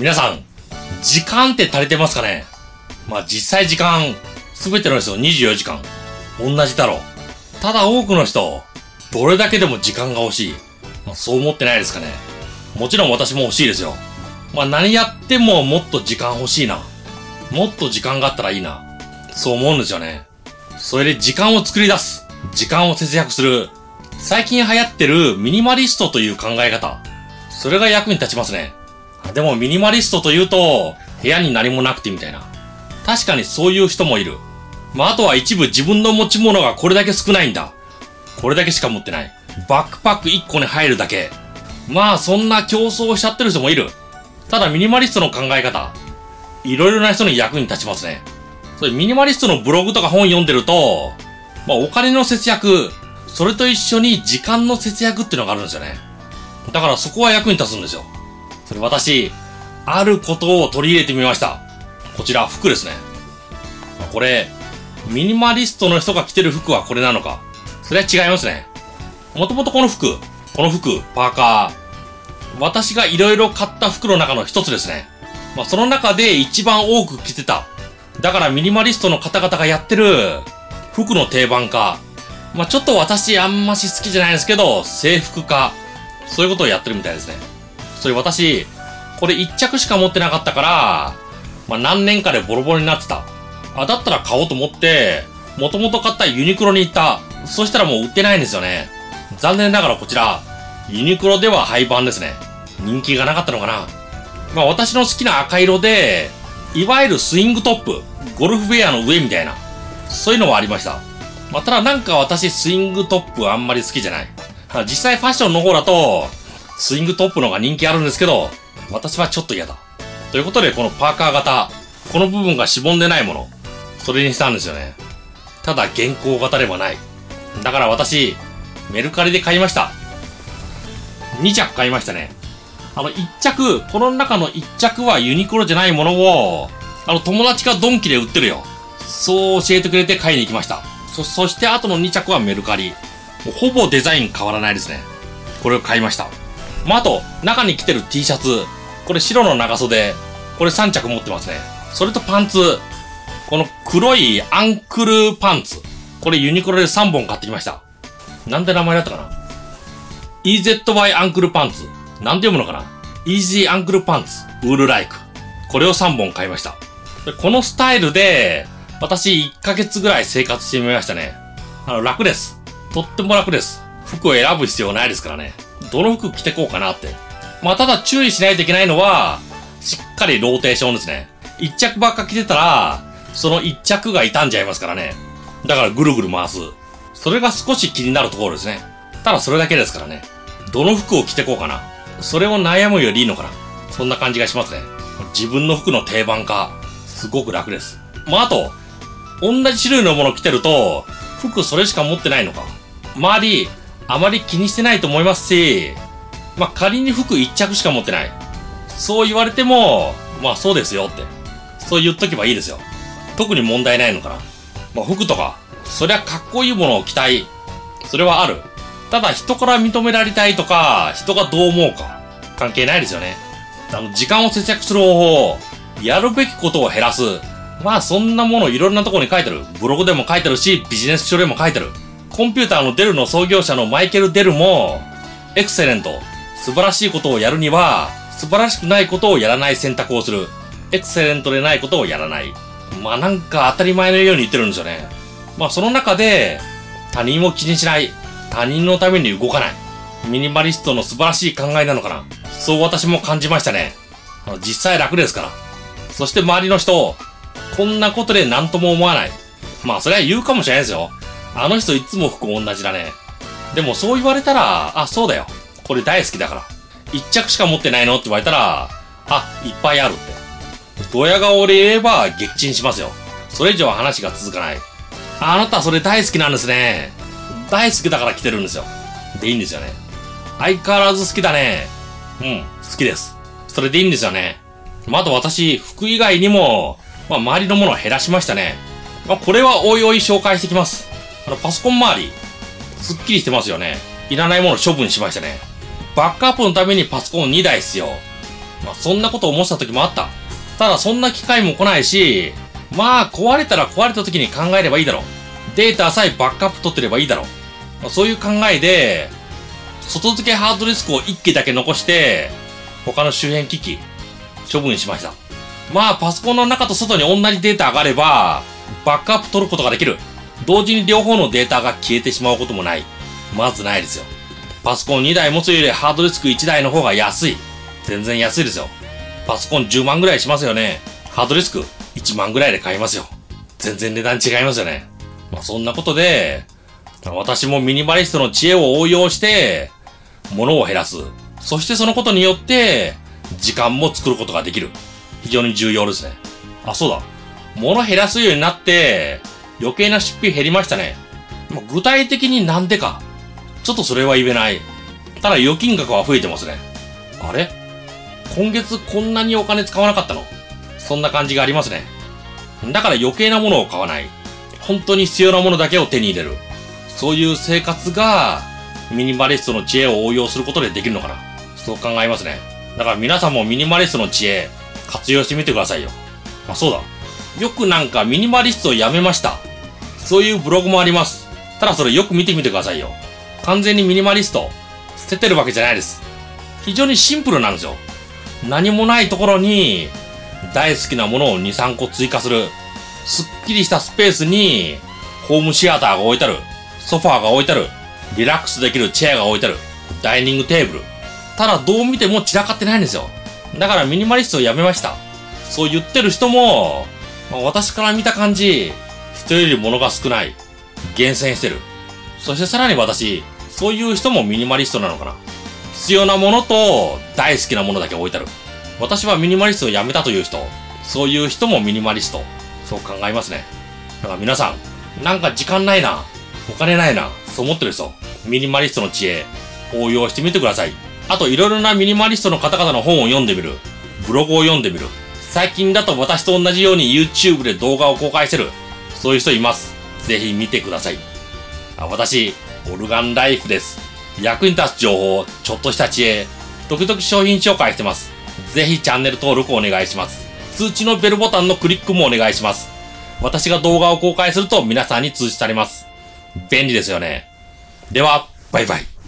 皆さん、時間って足りてますかね？まあ実際時間、すべての人24時間、同じだろう。ただ多くの人、どれだけでも時間が欲しい。まあ、そう思ってないですかね？もちろん私も欲しいですよ。まあ何やってももっと時間欲しいな。もっと時間があったらいいな。そう思うんですよね。それで時間を作り出す。時間を節約する。最近流行ってるミニマリストという考え方。それが役に立ちますね。でもミニマリストというと、部屋に何もなくてみたいな。確かにそういう人もいる。まあ、あとは一部自分の持ち物がこれだけ少ないんだ。これだけしか持ってない。バックパック1個に入るだけ。まあ、そんな競争しちゃってる人もいる。ただミニマリストの考え方、いろいろな人に役に立ちますね。それミニマリストのブログとか本読んでると、まあお金の節約、それと一緒に時間の節約っていうのがあるんですよね。だからそこは役に立つんですよ。それ私、あることを取り入れてみました。こちら服ですね。これ、ミニマリストの人が着てる服はこれなのか。それは違いますね。もともとこの服、この服、パーカー、私が色々買った服の中の一つですね。まあ、その中で一番多く着てた。だからミニマリストの方々がやってる服の定番化。まあ、ちょっと私あんまし好きじゃないですけど、制服化。そういうことをやってるみたいですね。それ私、これ一着しか持ってなかったから、まあ、何年かでボロボロになってた。あ、だったら買おうと思って、もともと買ったユニクロに行った。そしたらもう売ってないんですよね。残念ながらこちら、ユニクロでは廃盤ですね。人気がなかったのかな。まあ私の好きな赤色で、いわゆるスイングトップ、ゴルフウェアの上みたいな、そういうのはありました。まあただなんか私スイングトップあんまり好きじゃない。実際ファッションの方だと、スイングトップのが人気あるんですけど、私はちょっと嫌だ。ということで、このパーカー型、この部分がしぼんでないもの、それにしたんですよね。ただ、現行型ではない。だから私、メルカリで買いました。2着買いましたね。あの、1着、この中の1着はユニクロじゃないものを、あの、友達がドンキで売ってるよ。そう教えてくれて買いに行きました。そ、そしてあとの2着はメルカリ。ほぼデザイン変わらないですね。これを買いました。まあ、あと、中に着てる T シャツ。これ白の長袖。これ3着持ってますね。それとパンツ。この黒いアンクルパンツ。これユニクロで3本買ってきました。なんて名前だったかな ?EZY アンクルパンツ。なんて読むのかな ?Easy アンクルパンツ。ウールライク。これを3本買いました。このスタイルで、私1ヶ月ぐらい生活してみましたね。あの、楽です。とっても楽です。服を選ぶ必要ないですからね。どの服着てこうかなって。まあ、ただ注意しないといけないのは、しっかりローテーションですね。一着ばっか着てたら、その一着が傷んじゃいますからね。だからぐるぐる回す。それが少し気になるところですね。ただそれだけですからね。どの服を着てこうかな。それを悩むよりいいのかな。そんな感じがしますね。自分の服の定番化、すごく楽です。まあ、あと、同じ種類のもの着てると、服それしか持ってないのか。周り、あまり気にしてないと思いますし、まあ、仮に服一着しか持ってない。そう言われても、まあそうですよって。そう言っとけばいいですよ。特に問題ないのかな。まあ服とか、そりゃかっこいいものを着たい。それはある。ただ人から認められたいとか、人がどう思うか、関係ないですよね。あの、時間を節約する方法、やるべきことを減らす。まあそんなものいろんなところに書いてる。ブログでも書いてるし、ビジネス書でも書いてる。コンピューターのデルの創業者のマイケル・デルも、エクセレント、素晴らしいことをやるには、素晴らしくないことをやらない選択をする。エクセレントでないことをやらない。まあなんか当たり前のように言ってるんですよね。まあその中で、他人を気にしない。他人のために動かない。ミニマリストの素晴らしい考えなのかな。そう私も感じましたね。実際楽ですから。そして周りの人、こんなことで何とも思わない。まあそれは言うかもしれないですよ。あの人いつも服同じだね。でもそう言われたら、あ、そうだよ。これ大好きだから。一着しか持ってないのって言われたら、あ、いっぱいあるって。ドヤ顔で言えば撃沈しますよ。それ以上は話が続かない。あなたそれ大好きなんですね。大好きだから来てるんですよ。でいいんですよね。相変わらず好きだね。うん、好きです。それでいいんですよね。まあ、と私、服以外にも、まあ、周りのものを減らしましたね。まあ、これはおいおい紹介してきます。あの、パソコン周り、すっきりしてますよね。いらないもの処分しましたね。バックアップのためにパソコン2台必要。まあ、そんなこと思った時もあった。ただそんな機会も来ないし、まあ壊れたら壊れた時に考えればいいだろう。データさえバックアップ取ってればいいだろう。まあ、そういう考えで、外付けハードディスクを1機だけ残して、他の周辺機器、処分しました。まあ、パソコンの中と外に同じデータ上がれば、バックアップ取ることができる。同時に両方のデータが消えてしまうこともない。まずないですよ。パソコン2台持つよりハードディスク1台の方が安い。全然安いですよ。パソコン10万ぐらいしますよね。ハードディスク1万ぐらいで買いますよ。全然値段違いますよね。まあそんなことで、私もミニマリストの知恵を応用して、物を減らす。そしてそのことによって、時間も作ることができる。非常に重要ですね。あ、そうだ。物減らすようになって、余計な出費減りましたね。具体的になんでか。ちょっとそれは言えない。ただ預金額は増えてますね。あれ？今月こんなにお金使わなかったの？そんな感じがありますね。だから余計なものを買わない。本当に必要なものだけを手に入れる。そういう生活が、ミニマリストの知恵を応用することでできるのかな。そう考えますね。だから皆さんもミニマリストの知恵、活用してみてくださいよ。まあ、そうだ。よくなんかミニマリストをやめました。そういうブログもあります。ただそれよく見てみてくださいよ。完全にミニマリスト、捨ててるわけじゃないです。非常にシンプルなんですよ。何もないところに、大好きなものを2、3個追加する。すっきりしたスペースに、ホームシアターが置いてある。ソファーが置いてある。リラックスできるチェアが置いてある。ダイニングテーブル。ただどう見ても散らかってないんですよ。だからミニマリストをやめました。そう言ってる人も、まあ、私から見た感じ、人より物が少ない。厳選してる。そしてさらに私、そういう人もミニマリストなのかな。必要なものと大好きなものだけ置いてある。私はミニマリストをやめたという人、そういう人もミニマリスト。そう考えますね。だから皆さん、なんか時間ないな、お金ないな、そう思ってる人、ミニマリストの知恵、応用してみてください。あといろいろなミニマリストの方々の本を読んでみる。ブログを読んでみる。最近だと私と同じように YouTube で動画を公開してる。そういう人います。ぜひ見てください。あ私、オルガンライフです。役に立つ情報、ちょっとした知恵、時々商品紹介してます。ぜひチャンネル登録お願いします。通知のベルボタンのクリックもお願いします。私が動画を公開すると皆さんに通知されます。便利ですよね。では、バイバイ。